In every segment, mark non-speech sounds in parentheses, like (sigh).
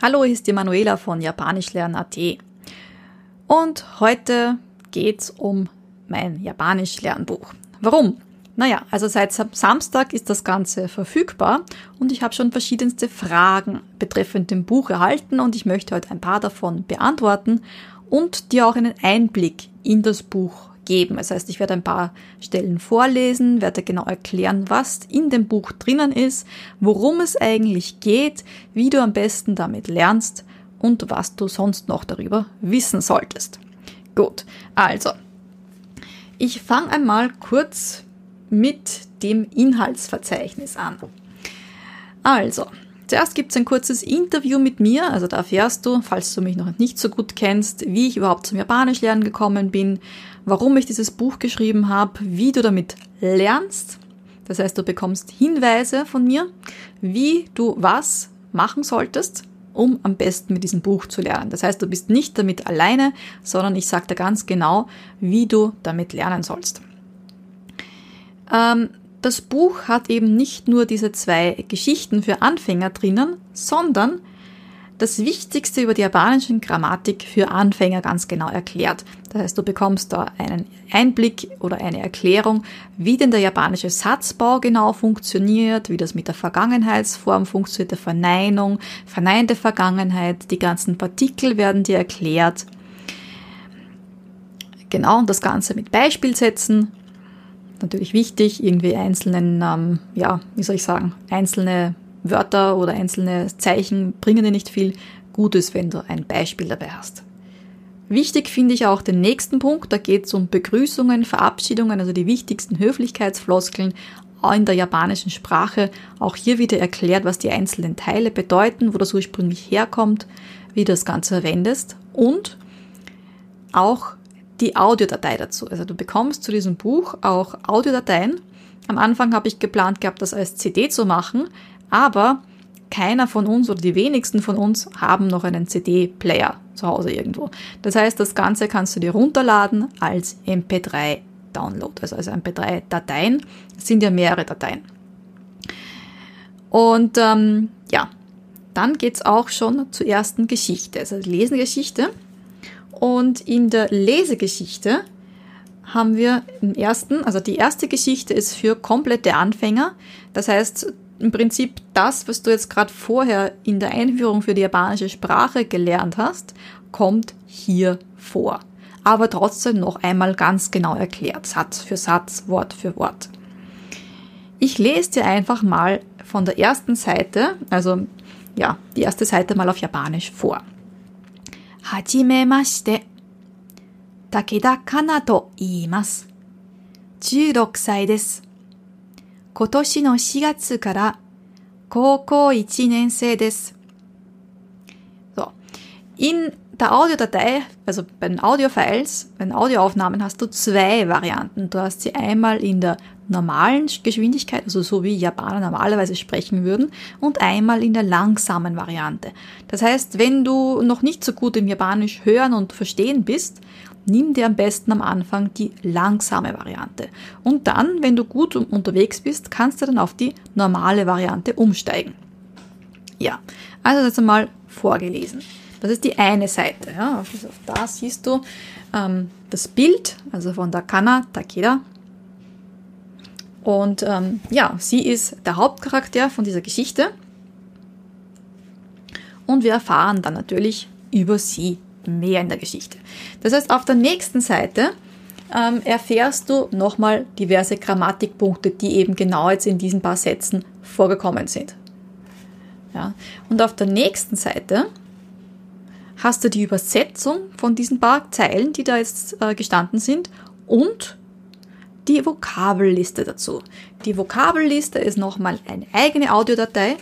Hallo, hier ist die Manuela von Japanischlernen.at. Und heute geht's um mein Japanisch-Lernbuch. Warum? Naja, also seit Samstag ist das Ganze verfügbar und ich habe schon verschiedenste Fragen betreffend dem Buch erhalten und ich möchte heute ein paar davon beantworten und dir auch einen Einblick in das Buch geben. Das heißt, ich werde ein paar Stellen vorlesen, werde genau erklären, was in dem Buch drinnen ist, worum es eigentlich geht, wie du am besten damit lernst und was du sonst noch darüber wissen solltest. Gut, also, ich fange einmal kurz mit dem Inhaltsverzeichnis an. Also, Zuerst gibt es ein kurzes Interview mit mir, also da erfährst du, falls du mich noch nicht so gut kennst, wie ich überhaupt zum Japanisch lernen gekommen bin, warum ich dieses Buch geschrieben habe, wie du damit lernst. Das heißt, du bekommst Hinweise von mir, wie du was machen solltest, um am besten mit diesem Buch zu lernen. Das heißt, du bist nicht damit alleine, sondern ich sage dir ganz genau, wie du damit lernen sollst. Ähm, das Buch hat eben nicht nur diese zwei Geschichten für Anfänger drinnen, sondern das Wichtigste über die japanische Grammatik für Anfänger ganz genau erklärt. Das heißt, du bekommst da einen Einblick oder eine Erklärung, wie denn der japanische Satzbau genau funktioniert, wie das mit der Vergangenheitsform funktioniert, der Verneinung, verneinte Vergangenheit, die ganzen Partikel werden dir erklärt. Genau, und das Ganze mit Beispielsätzen. Natürlich wichtig, irgendwie einzelnen, ähm, ja, wie soll ich sagen, einzelne Wörter oder einzelne Zeichen bringen dir nicht viel. Gut ist, wenn du ein Beispiel dabei hast. Wichtig finde ich auch den nächsten Punkt, da geht es um Begrüßungen, Verabschiedungen, also die wichtigsten Höflichkeitsfloskeln in der japanischen Sprache. Auch hier wieder erklärt, was die einzelnen Teile bedeuten, wo das ursprünglich herkommt, wie du das Ganze verwendest und auch die Audiodatei dazu. Also du bekommst zu diesem Buch auch Audiodateien. Am Anfang habe ich geplant gehabt, das als CD zu machen, aber keiner von uns oder die wenigsten von uns haben noch einen CD-Player zu Hause irgendwo. Das heißt, das Ganze kannst du dir runterladen als MP3-Download, also als MP3-Dateien. Es sind ja mehrere Dateien. Und ähm, ja, dann geht's auch schon zur ersten Geschichte, also Lesengeschichte. Und in der Lesegeschichte haben wir im ersten, also die erste Geschichte ist für komplette Anfänger. Das heißt, im Prinzip das, was du jetzt gerade vorher in der Einführung für die japanische Sprache gelernt hast, kommt hier vor. Aber trotzdem noch einmal ganz genau erklärt, Satz für Satz, Wort für Wort. Ich lese dir einfach mal von der ersten Seite, also ja, die erste Seite mal auf Japanisch vor. Hajimemashite. Takeda Kana to iimasu. 16歳です。 今年の4月から高校1年生です。So. In der Audiodatei, also bei den Audiofiles, bei den Audioaufnahmen hast du zwei Varianten. Du hast sie einmal in der normalen Geschwindigkeit, also so wie Japaner normalerweise sprechen würden, und einmal in der langsamen Variante. Das heißt, wenn du noch nicht so gut im Japanisch hören und verstehen bist, nimm dir am besten am Anfang die langsame Variante. Und dann, wenn du gut unterwegs bist, kannst du dann auf die normale Variante umsteigen. Ja, also das einmal vorgelesen. Das ist die eine Seite. Ja. Da siehst du ähm, das Bild, also von der Kana Takeda. Und ähm, ja, sie ist der Hauptcharakter von dieser Geschichte. Und wir erfahren dann natürlich über sie mehr in der Geschichte. Das heißt, auf der nächsten Seite ähm, erfährst du nochmal diverse Grammatikpunkte, die eben genau jetzt in diesen paar Sätzen vorgekommen sind. Ja. Und auf der nächsten Seite hast du die Übersetzung von diesen paar Zeilen, die da jetzt äh, gestanden sind und die Vokabelliste dazu. Die Vokabelliste ist nochmal eine eigene Audiodatei,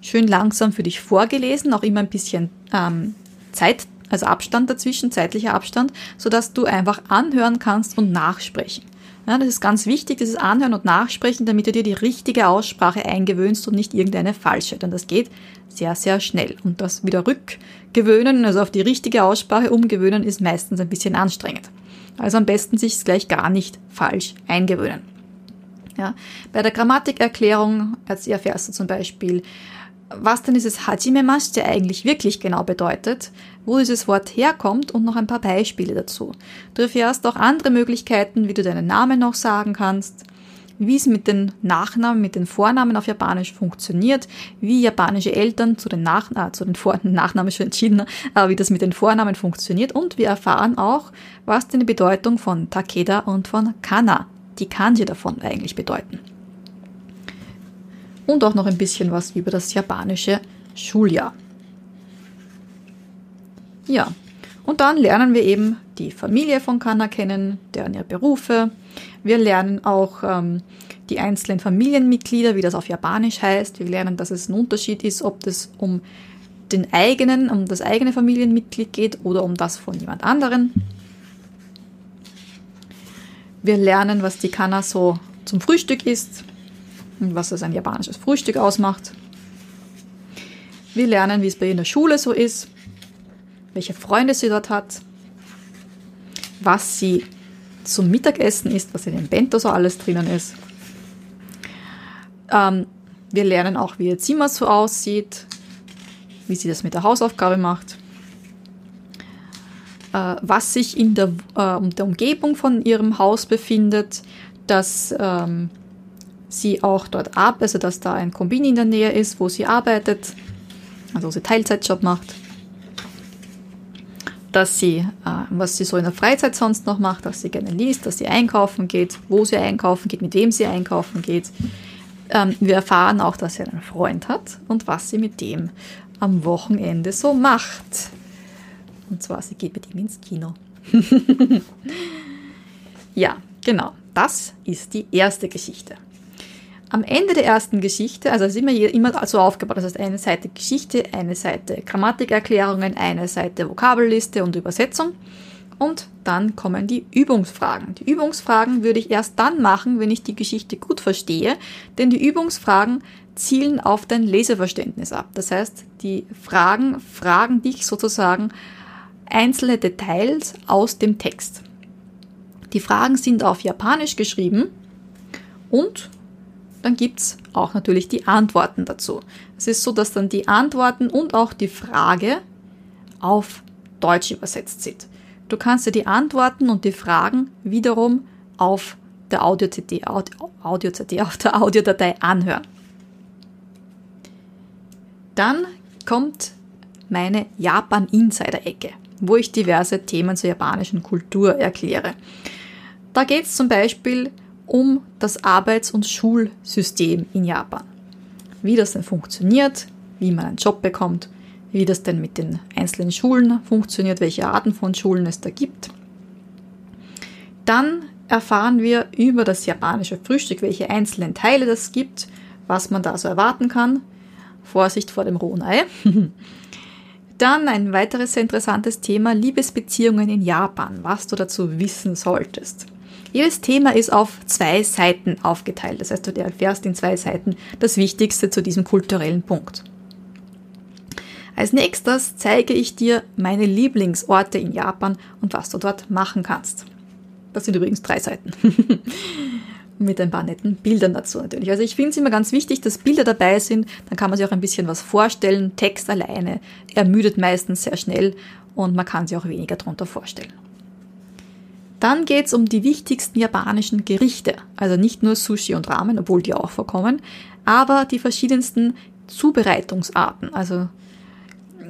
schön langsam für dich vorgelesen, auch immer ein bisschen ähm, Zeit also Abstand dazwischen, zeitlicher Abstand, sodass du einfach anhören kannst und nachsprechen. Ja, das ist ganz wichtig, dieses Anhören und Nachsprechen, damit du dir die richtige Aussprache eingewöhnst und nicht irgendeine falsche. Denn das geht sehr, sehr schnell. Und das wieder rückgewöhnen, also auf die richtige Aussprache umgewöhnen, ist meistens ein bisschen anstrengend. Also am besten sich gleich gar nicht falsch eingewöhnen. Ja, bei der Grammatikerklärung erfährst du zum Beispiel, was denn dieses Hajimemashite eigentlich wirklich genau bedeutet, wo dieses Wort herkommt und noch ein paar Beispiele dazu. Du erfährst auch andere Möglichkeiten, wie du deinen Namen noch sagen kannst, wie es mit den Nachnamen, mit den Vornamen auf Japanisch funktioniert, wie japanische Eltern zu den, Nach äh, zu den Vor (laughs) Nachnamen schon entschieden, aber wie das mit den Vornamen funktioniert und wir erfahren auch, was denn die Bedeutung von Takeda und von Kana, die Kanji davon eigentlich bedeuten. Und auch noch ein bisschen was über das japanische Schuljahr. Ja, und dann lernen wir eben die Familie von Kana kennen, deren ihre Berufe. Wir lernen auch ähm, die einzelnen Familienmitglieder, wie das auf Japanisch heißt. Wir lernen, dass es ein Unterschied ist, ob es um den eigenen, um das eigene Familienmitglied geht oder um das von jemand anderen. Wir lernen, was die Kana so zum Frühstück isst was es ein japanisches Frühstück ausmacht. Wir lernen, wie es bei ihr in der Schule so ist welche Freunde sie dort hat, was sie zum Mittagessen isst, was in dem Bento so alles drinnen ist. Ähm, wir lernen auch, wie ihr Zimmer so aussieht, wie sie das mit der Hausaufgabe macht, äh, was sich in der, äh, der, Umgebung von ihrem Haus befindet, dass ähm, sie auch dort arbeitet, also dass da ein Kombini in der Nähe ist, wo sie arbeitet, also wo sie Teilzeitjob macht dass sie, äh, was sie so in der Freizeit sonst noch macht, dass sie gerne liest, dass sie einkaufen geht, wo sie einkaufen geht, mit wem sie einkaufen geht. Ähm, wir erfahren auch, dass sie einen Freund hat und was sie mit dem am Wochenende so macht. Und zwar, sie geht mit ihm ins Kino. (laughs) ja, genau. Das ist die erste Geschichte. Am Ende der ersten Geschichte, also es ist immer, immer so aufgebaut, das heißt eine Seite Geschichte, eine Seite Grammatikerklärungen, eine Seite Vokabelliste und Übersetzung. Und dann kommen die Übungsfragen. Die Übungsfragen würde ich erst dann machen, wenn ich die Geschichte gut verstehe, denn die Übungsfragen zielen auf dein Leseverständnis ab. Das heißt, die Fragen fragen dich sozusagen einzelne Details aus dem Text. Die Fragen sind auf Japanisch geschrieben und dann gibt es auch natürlich die Antworten dazu. Es ist so, dass dann die Antworten und auch die Frage auf Deutsch übersetzt sind. Du kannst dir die Antworten und die Fragen wiederum auf der Audio-CD, Audio auf der Audiodatei anhören. Dann kommt meine Japan-Insider-Ecke, wo ich diverse Themen zur japanischen Kultur erkläre. Da geht es zum Beispiel um das Arbeits- und Schulsystem in Japan. Wie das denn funktioniert, wie man einen Job bekommt, wie das denn mit den einzelnen Schulen funktioniert, welche Arten von Schulen es da gibt. Dann erfahren wir über das japanische Frühstück, welche einzelnen Teile das gibt, was man da so erwarten kann. Vorsicht vor dem rohen Ei. (laughs) Dann ein weiteres sehr interessantes Thema, Liebesbeziehungen in Japan, was du dazu wissen solltest. Jedes Thema ist auf zwei Seiten aufgeteilt. Das heißt, du erfährst in zwei Seiten das Wichtigste zu diesem kulturellen Punkt. Als nächstes zeige ich dir meine Lieblingsorte in Japan und was du dort machen kannst. Das sind übrigens drei Seiten. (laughs) Mit ein paar netten Bildern dazu natürlich. Also ich finde es immer ganz wichtig, dass Bilder dabei sind. Dann kann man sich auch ein bisschen was vorstellen. Text alleine ermüdet meistens sehr schnell und man kann sich auch weniger darunter vorstellen. Dann geht es um die wichtigsten japanischen Gerichte. Also nicht nur Sushi und Ramen, obwohl die auch vorkommen, aber die verschiedensten Zubereitungsarten. Also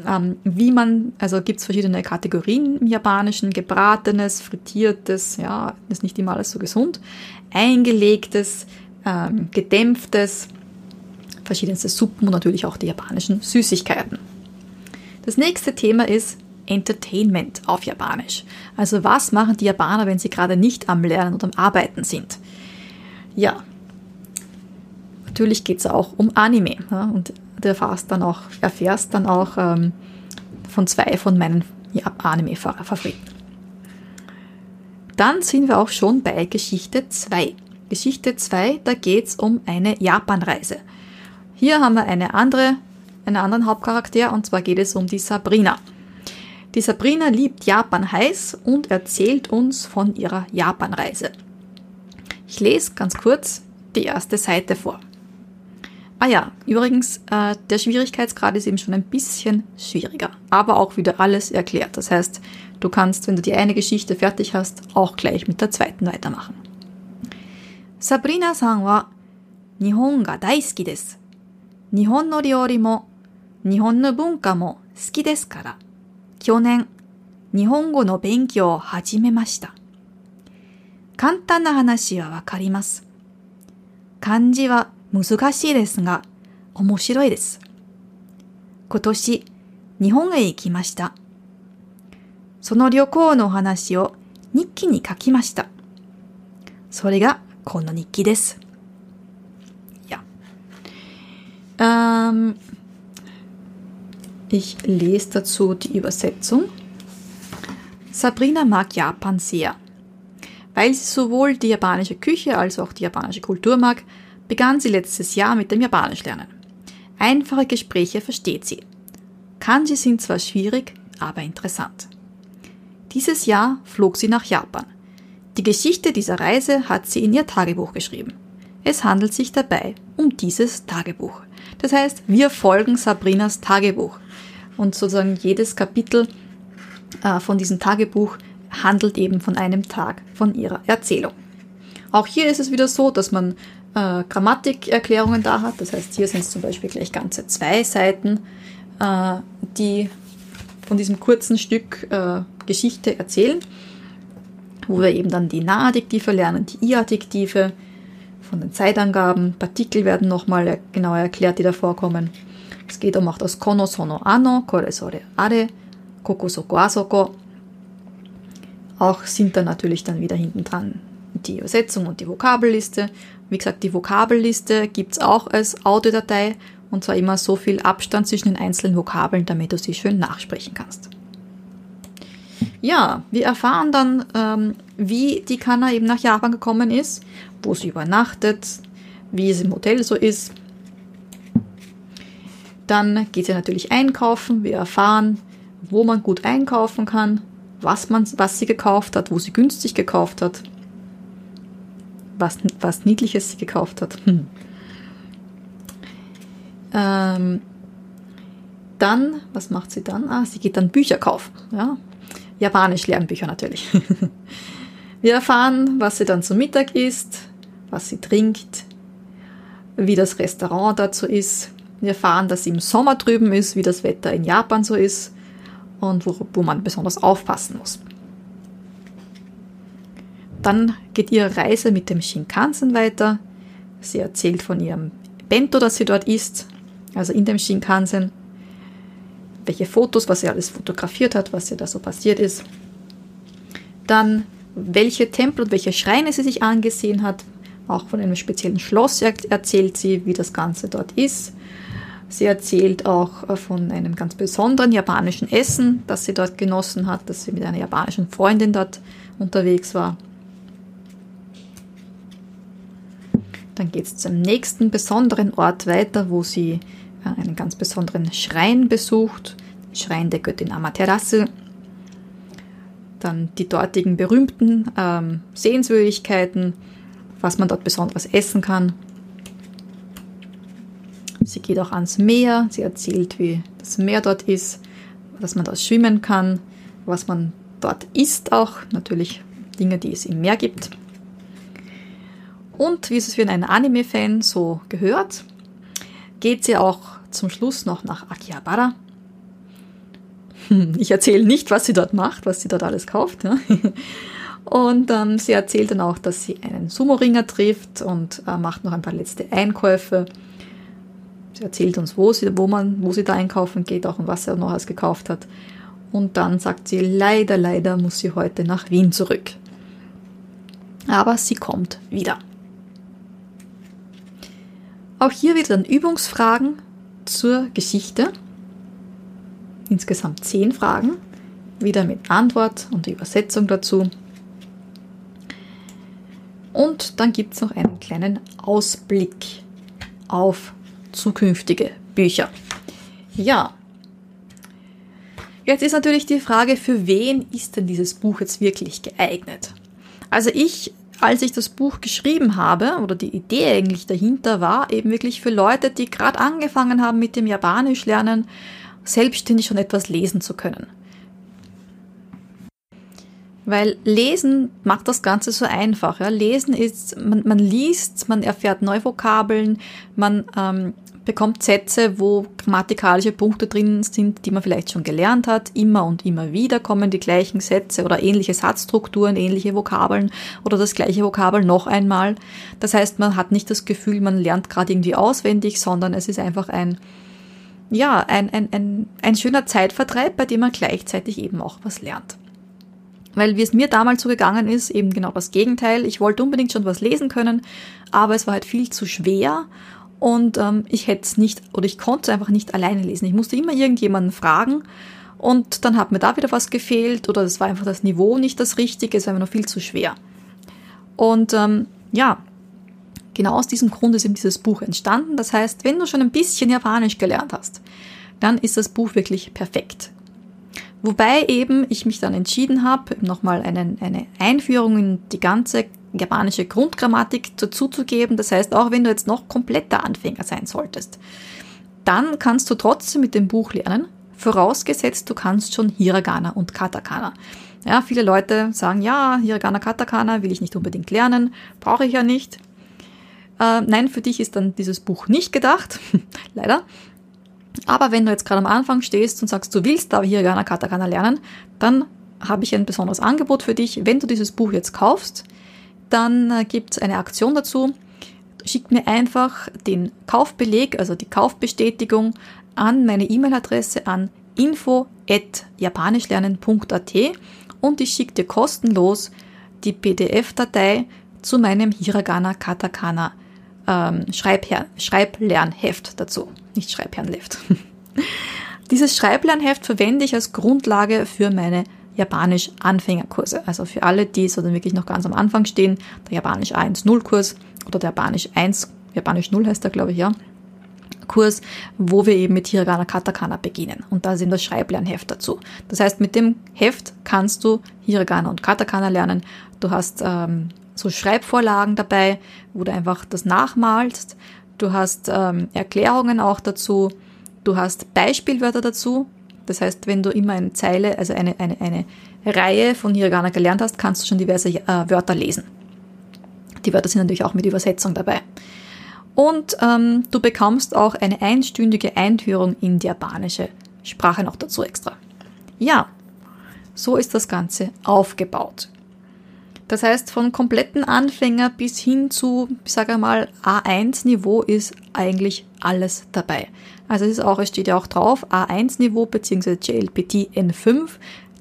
ähm, wie man, also gibt es verschiedene Kategorien im Japanischen, gebratenes, frittiertes, ja, ist nicht immer alles so gesund, eingelegtes, ähm, gedämpftes, verschiedenste Suppen und natürlich auch die japanischen Süßigkeiten. Das nächste Thema ist Entertainment auf Japanisch. Also was machen die Japaner, wenn sie gerade nicht am Lernen oder am Arbeiten sind? Ja, natürlich geht es auch um Anime. Ja, und du erfährst dann auch, erfährst dann auch ähm, von zwei von meinen ja, Anime-Favoriten. Dann sind wir auch schon bei Geschichte 2. Geschichte 2, da geht es um eine Japanreise. Hier haben wir eine andere, einen anderen Hauptcharakter und zwar geht es um die Sabrina. Die Sabrina liebt Japan heiß und erzählt uns von ihrer Japanreise. Ich lese ganz kurz die erste Seite vor. Ah ja, übrigens, äh, der Schwierigkeitsgrad ist eben schon ein bisschen schwieriger, aber auch wieder alles erklärt. Das heißt, du kannst, wenn du die eine Geschichte fertig hast, auch gleich mit der zweiten weitermachen. Sabrina san wa Nihon ga daisuki desu. Nihon no ryori mo, Nihon no bunka mo suki desu kara. 去年日本語の勉強を始めました。簡単な話はわかります。漢字は難しいですが、面白いです。今年、日本へ行きました。その旅行の話を日記に書きました。それがこの日記です。Ja. Ähm, ich lese dazu die Übersetzung. Sabrina mag Japan sehr. Weil sie sowohl die japanische Küche als auch die japanische Kultur mag, begann sie letztes Jahr mit dem Japanisch lernen. Einfache Gespräche versteht sie. Kanji sind zwar schwierig, aber interessant. Dieses Jahr flog sie nach Japan. Die Geschichte dieser Reise hat sie in ihr Tagebuch geschrieben. Es handelt sich dabei um dieses Tagebuch. Das heißt, wir folgen Sabrinas Tagebuch. Und sozusagen jedes Kapitel äh, von diesem Tagebuch handelt eben von einem Tag von ihrer Erzählung. Auch hier ist es wieder so, dass man äh, Grammatikerklärungen da hat. Das heißt, hier sind es zum Beispiel gleich ganze zwei Seiten, äh, die von diesem kurzen Stück äh, Geschichte erzählen, wo wir eben dann die Nahadjektive lernen, die I-Adjektive von den Zeitangaben, Partikel werden nochmal genauer erklärt, die da vorkommen. Es geht um auch das Kono, Sono, Ano, Kore, Sore, Are, Koko, Soko, Asoko. Auch sind da natürlich dann wieder hinten dran die Übersetzung und die Vokabelliste. Wie gesagt, die Vokabelliste gibt es auch als Audiodatei und zwar immer so viel Abstand zwischen den einzelnen Vokabeln, damit du sie schön nachsprechen kannst. Ja, wir erfahren dann, ähm, wie die Kanna eben nach Japan gekommen ist, wo sie übernachtet, wie es im Hotel so ist. Dann geht sie natürlich einkaufen. Wir erfahren, wo man gut einkaufen kann, was, man, was sie gekauft hat, wo sie günstig gekauft hat was, was Niedliches sie gekauft hat. Hm. Ähm, dann, was macht sie dann? Ah, sie geht dann Bücher kaufen. Ja? Japanisch Lernbücher natürlich. (laughs) Wir erfahren, was sie dann zum Mittag isst, was sie trinkt, wie das Restaurant dazu ist. Wir erfahren, dass sie im Sommer drüben ist, wie das Wetter in Japan so ist und wo, wo man besonders aufpassen muss. Dann geht ihre Reise mit dem Shinkansen weiter. Sie erzählt von ihrem Bento, das sie dort isst, also in dem Shinkansen. Welche Fotos, was sie alles fotografiert hat, was ihr da so passiert ist. Dann, welche Tempel und welche Schreine sie sich angesehen hat. Auch von einem speziellen Schloss erzählt sie, wie das Ganze dort ist. Sie erzählt auch äh, von einem ganz besonderen japanischen Essen, das sie dort genossen hat, dass sie mit einer japanischen Freundin dort unterwegs war. Dann geht es zum nächsten besonderen Ort weiter, wo sie äh, einen ganz besonderen Schrein besucht, den Schrein der Göttin Amaterasu. Dann die dortigen berühmten ähm, Sehenswürdigkeiten, was man dort besonders essen kann. Sie geht auch ans Meer, sie erzählt, wie das Meer dort ist, dass man dort schwimmen kann, was man dort isst auch, natürlich Dinge, die es im Meer gibt. Und wie es für einen Anime-Fan so gehört, geht sie auch zum Schluss noch nach Akihabara. (laughs) Ich erzähle nicht, was sie dort macht, was sie dort alles kauft. Ja. Und ähm, sie erzählt dann auch, dass sie einen Sumo-Ringer trifft und äh, macht noch ein paar letzte Einkäufe. Erzählt uns, wo sie, wo, man, wo sie da einkaufen geht, auch und was sie noch alles gekauft hat. Und dann sagt sie, leider, leider muss sie heute nach Wien zurück. Aber sie kommt wieder. Auch hier wieder dann Übungsfragen zur Geschichte. Insgesamt zehn Fragen, wieder mit Antwort und Übersetzung dazu. Und dann gibt es noch einen kleinen Ausblick auf zukünftige Bücher. Ja, jetzt ist natürlich die Frage, für wen ist denn dieses Buch jetzt wirklich geeignet? Also ich als ich das Buch geschrieben habe, oder die Idee eigentlich dahinter war, eben wirklich für Leute, die gerade angefangen haben mit dem Japanisch lernen, selbstständig schon etwas lesen zu können. Weil Lesen macht das Ganze so einfach. Ja. Lesen ist, man, man liest, man erfährt Neuvokabeln, man ähm, bekommt Sätze, wo grammatikalische Punkte drin sind, die man vielleicht schon gelernt hat. Immer und immer wieder kommen die gleichen Sätze oder ähnliche Satzstrukturen, ähnliche Vokabeln oder das gleiche Vokabel noch einmal. Das heißt, man hat nicht das Gefühl, man lernt gerade irgendwie auswendig, sondern es ist einfach ein, ja, ein, ein, ein, ein schöner Zeitvertreib, bei dem man gleichzeitig eben auch was lernt. Weil wie es mir damals so gegangen ist, eben genau das Gegenteil. Ich wollte unbedingt schon was lesen können, aber es war halt viel zu schwer und ähm, ich hätte es nicht oder ich konnte es einfach nicht alleine lesen. Ich musste immer irgendjemanden fragen und dann hat mir da wieder was gefehlt oder es war einfach das Niveau nicht das Richtige, es war einfach noch viel zu schwer. Und ähm, ja, genau aus diesem Grund ist eben dieses Buch entstanden. Das heißt, wenn du schon ein bisschen Japanisch gelernt hast, dann ist das Buch wirklich perfekt. Wobei eben ich mich dann entschieden habe, nochmal eine Einführung in die ganze japanische Grundgrammatik dazuzugeben. Das heißt, auch wenn du jetzt noch kompletter Anfänger sein solltest, dann kannst du trotzdem mit dem Buch lernen, vorausgesetzt du kannst schon Hiragana und Katakana. Ja, viele Leute sagen, ja, Hiragana, Katakana will ich nicht unbedingt lernen, brauche ich ja nicht. Äh, nein, für dich ist dann dieses Buch nicht gedacht, (laughs) leider. Aber wenn du jetzt gerade am Anfang stehst und sagst, du willst aber Hiragana Katakana lernen, dann habe ich ein besonderes Angebot für dich. Wenn du dieses Buch jetzt kaufst, dann äh, gibt es eine Aktion dazu. Schick mir einfach den Kaufbeleg, also die Kaufbestätigung an meine E-Mail-Adresse an info@japanischlernen.at und ich schicke dir kostenlos die PDF-Datei zu meinem Hiragana Katakana ähm, Schreibher Schreiblernheft dazu. Nicht Schreibherrenheft. (laughs) Dieses Schreiblernheft verwende ich als Grundlage für meine Japanisch-Anfängerkurse. Also für alle, die so dann wirklich noch ganz am Anfang stehen, der Japanisch 1-0-Kurs oder der Japanisch 1, Japanisch 0 heißt der, glaube ich, ja. Kurs, wo wir eben mit Hiragana Katakana beginnen. Und da ist eben das Schreiblernheft dazu. Das heißt, mit dem Heft kannst du Hiragana und Katakana lernen. Du hast ähm, so Schreibvorlagen dabei, wo du einfach das nachmalst. Du hast ähm, Erklärungen auch dazu. Du hast Beispielwörter dazu. Das heißt, wenn du immer eine Zeile, also eine, eine, eine Reihe von Hiragana gelernt hast, kannst du schon diverse äh, Wörter lesen. Die Wörter sind natürlich auch mit Übersetzung dabei. Und ähm, du bekommst auch eine einstündige Einführung in die japanische Sprache noch dazu extra. Ja, so ist das Ganze aufgebaut. Das heißt, von kompletten Anfänger bis hin zu, ich sage mal, A1-Niveau ist eigentlich alles dabei. Also es ist auch, es steht ja auch drauf, A1-Niveau bzw. JLPT N5.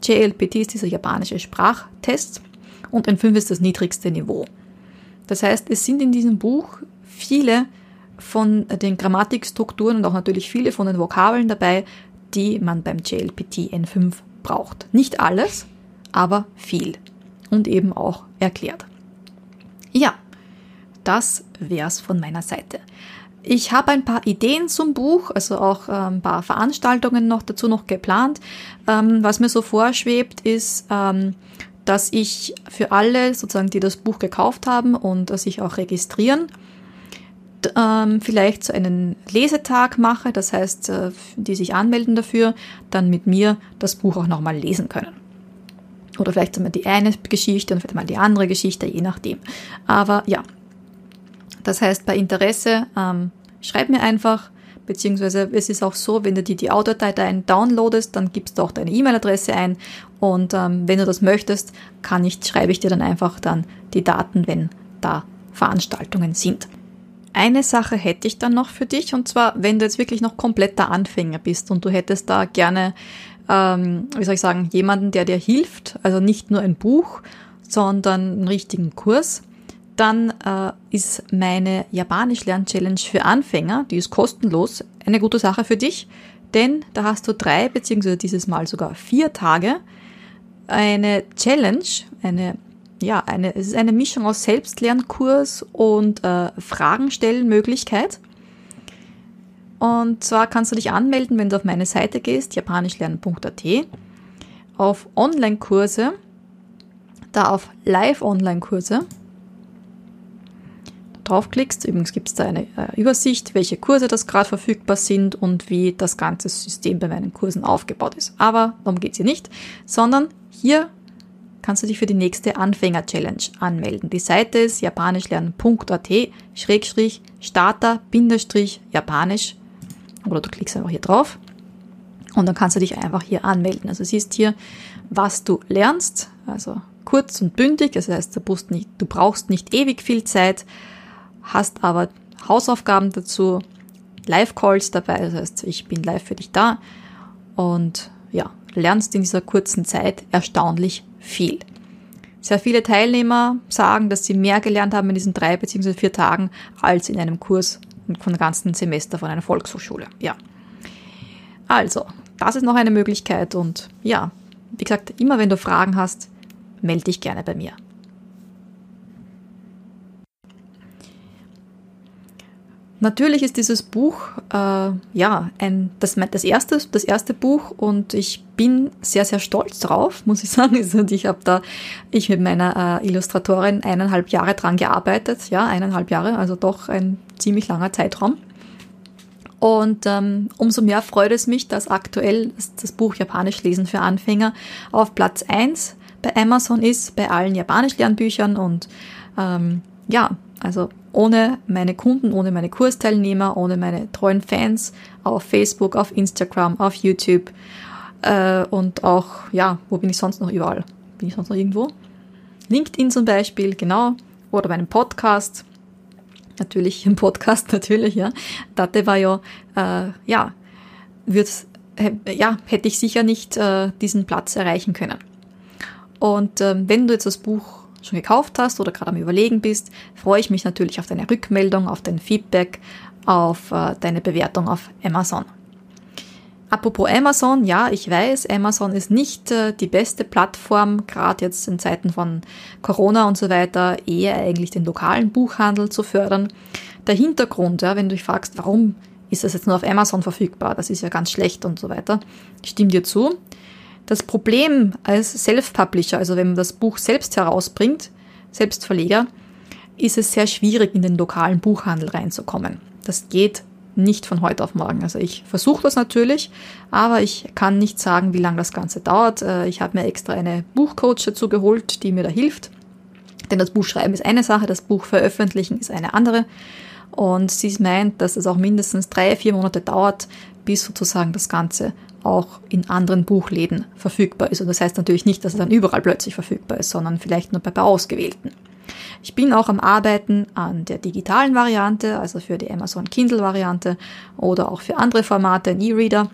JLPT ist dieser japanische Sprachtest und N5 ist das niedrigste Niveau. Das heißt, es sind in diesem Buch viele von den Grammatikstrukturen und auch natürlich viele von den Vokabeln dabei, die man beim JLPT N5 braucht. Nicht alles, aber viel und eben auch erklärt. Ja, das wär's von meiner Seite. Ich habe ein paar Ideen zum Buch, also auch ein paar Veranstaltungen noch dazu noch geplant. Ähm, was mir so vorschwebt, ist, ähm, dass ich für alle sozusagen, die das Buch gekauft haben und sich auch registrieren, ähm, vielleicht so einen Lesetag mache, das heißt, äh, die sich anmelden dafür, dann mit mir das Buch auch nochmal lesen können. Oder vielleicht einmal die eine Geschichte und vielleicht mal die andere Geschichte, je nachdem. Aber ja, das heißt, bei Interesse, ähm, schreib mir einfach, beziehungsweise es ist auch so, wenn du die, die Audiodatei downloadest, dann gibst du auch deine E-Mail-Adresse ein und ähm, wenn du das möchtest, kann ich, schreibe ich dir dann einfach dann die Daten, wenn da Veranstaltungen sind. Eine Sache hätte ich dann noch für dich und zwar, wenn du jetzt wirklich noch kompletter Anfänger bist und du hättest da gerne ähm, wie soll ich sagen, jemanden, der dir hilft, also nicht nur ein Buch, sondern einen richtigen Kurs, dann äh, ist meine Japanisch-Lern-Challenge für Anfänger, die ist kostenlos, eine gute Sache für dich, denn da hast du drei, beziehungsweise dieses Mal sogar vier Tage, eine Challenge, eine, ja, eine, es ist eine Mischung aus Selbstlernkurs und äh, Fragen stellen Möglichkeit. Und zwar kannst du dich anmelden, wenn du auf meine Seite gehst, japanischlernen.at, auf Online-Kurse, da auf Live-Online-Kurse draufklickst. Übrigens gibt es da eine äh, Übersicht, welche Kurse das gerade verfügbar sind und wie das ganze System bei meinen Kursen aufgebaut ist. Aber darum geht es hier nicht, sondern hier kannst du dich für die nächste Anfänger-Challenge anmelden. Die Seite ist japanischlernen.at schrägstrich starter japanisch oder du klickst einfach hier drauf und dann kannst du dich einfach hier anmelden. Also siehst hier, was du lernst, also kurz und bündig, das heißt, du brauchst nicht, du brauchst nicht ewig viel Zeit, hast aber Hausaufgaben dazu, Live-Calls dabei, das heißt, ich bin live für dich da und ja, lernst in dieser kurzen Zeit erstaunlich viel. Sehr viele Teilnehmer sagen, dass sie mehr gelernt haben in diesen drei bzw. vier Tagen als in einem Kurs von einem ganzen Semester von einer Volkshochschule. Ja. Also, das ist noch eine Möglichkeit und ja, wie gesagt, immer wenn du Fragen hast, melde dich gerne bei mir. Natürlich ist dieses Buch äh, ja ein, das, das, erste, das erste Buch und ich bin sehr, sehr stolz drauf, (laughs) muss ich sagen. Also ich habe da, ich mit meiner äh, Illustratorin eineinhalb Jahre dran gearbeitet, ja, eineinhalb Jahre, also doch ein ziemlich langer Zeitraum. Und ähm, umso mehr freut es mich, dass aktuell das Buch Japanisch lesen für Anfänger auf Platz 1 bei Amazon ist, bei allen Japanisch-Lernbüchern. Und ähm, ja, also ohne meine Kunden, ohne meine Kursteilnehmer, ohne meine treuen Fans auf Facebook, auf Instagram, auf YouTube äh, und auch, ja, wo bin ich sonst noch überall? Bin ich sonst noch irgendwo? LinkedIn zum Beispiel, genau, oder meinem Podcast natürlich (laughs) im Podcast, natürlich, ja. Date war ja, äh, ja, wird, ja, hätte ich sicher nicht äh, diesen Platz erreichen können. Und äh, wenn du jetzt das Buch schon gekauft hast oder gerade am Überlegen bist, freue ich mich natürlich auf deine Rückmeldung, auf dein Feedback, auf äh, deine Bewertung auf Amazon. Apropos Amazon, ja, ich weiß, Amazon ist nicht äh, die beste Plattform, gerade jetzt in Zeiten von Corona und so weiter, eher eigentlich den lokalen Buchhandel zu fördern. Der Hintergrund, ja, wenn du dich fragst, warum ist das jetzt nur auf Amazon verfügbar, das ist ja ganz schlecht und so weiter, ich stimme dir zu. Das Problem als Self-Publisher, also wenn man das Buch selbst herausbringt, Selbstverleger, ist es sehr schwierig, in den lokalen Buchhandel reinzukommen. Das geht nicht von heute auf morgen. Also ich versuche das natürlich, aber ich kann nicht sagen, wie lange das Ganze dauert. Äh, ich habe mir extra eine Buchcoach dazu geholt, die mir da hilft. Denn das Buch schreiben ist eine Sache, das Buch veröffentlichen ist eine andere. Und sie meint, dass es auch mindestens drei, vier Monate dauert, bis sozusagen das Ganze auch in anderen Buchläden verfügbar ist. Und das heißt natürlich nicht, dass es dann überall plötzlich verfügbar ist, sondern vielleicht nur bei, bei ausgewählten. Ich bin auch am Arbeiten an der digitalen Variante, also für die Amazon Kindle Variante oder auch für andere Formate, ein E-Reader.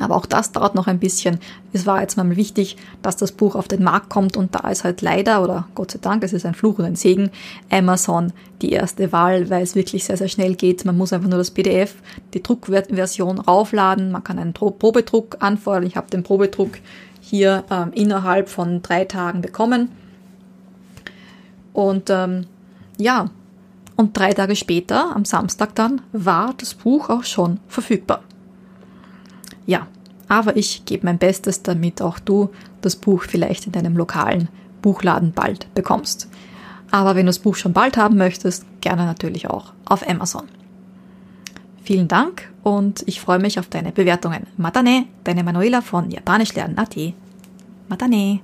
Aber auch das dauert noch ein bisschen. Es war jetzt mal wichtig, dass das Buch auf den Markt kommt und da ist halt leider, oder Gott sei Dank, es ist ein Fluch und ein Segen, Amazon die erste Wahl, weil es wirklich sehr, sehr schnell geht. Man muss einfach nur das PDF, die Druckversion raufladen, man kann einen Probedruck anfordern. Ich habe den Probedruck hier ähm, innerhalb von drei Tagen bekommen und ähm, ja, und drei Tage später, am Samstag dann, war das Buch auch schon verfügbar. Ja, aber ich gebe mein Bestes, damit auch du das Buch vielleicht in deinem lokalen Buchladen bald bekommst. Aber wenn du das Buch schon bald haben möchtest, gerne natürlich auch auf Amazon. Vielen Dank und ich freue mich auf deine Bewertungen. Matane, deine Manuela von Japanisch lernen.at. Matane.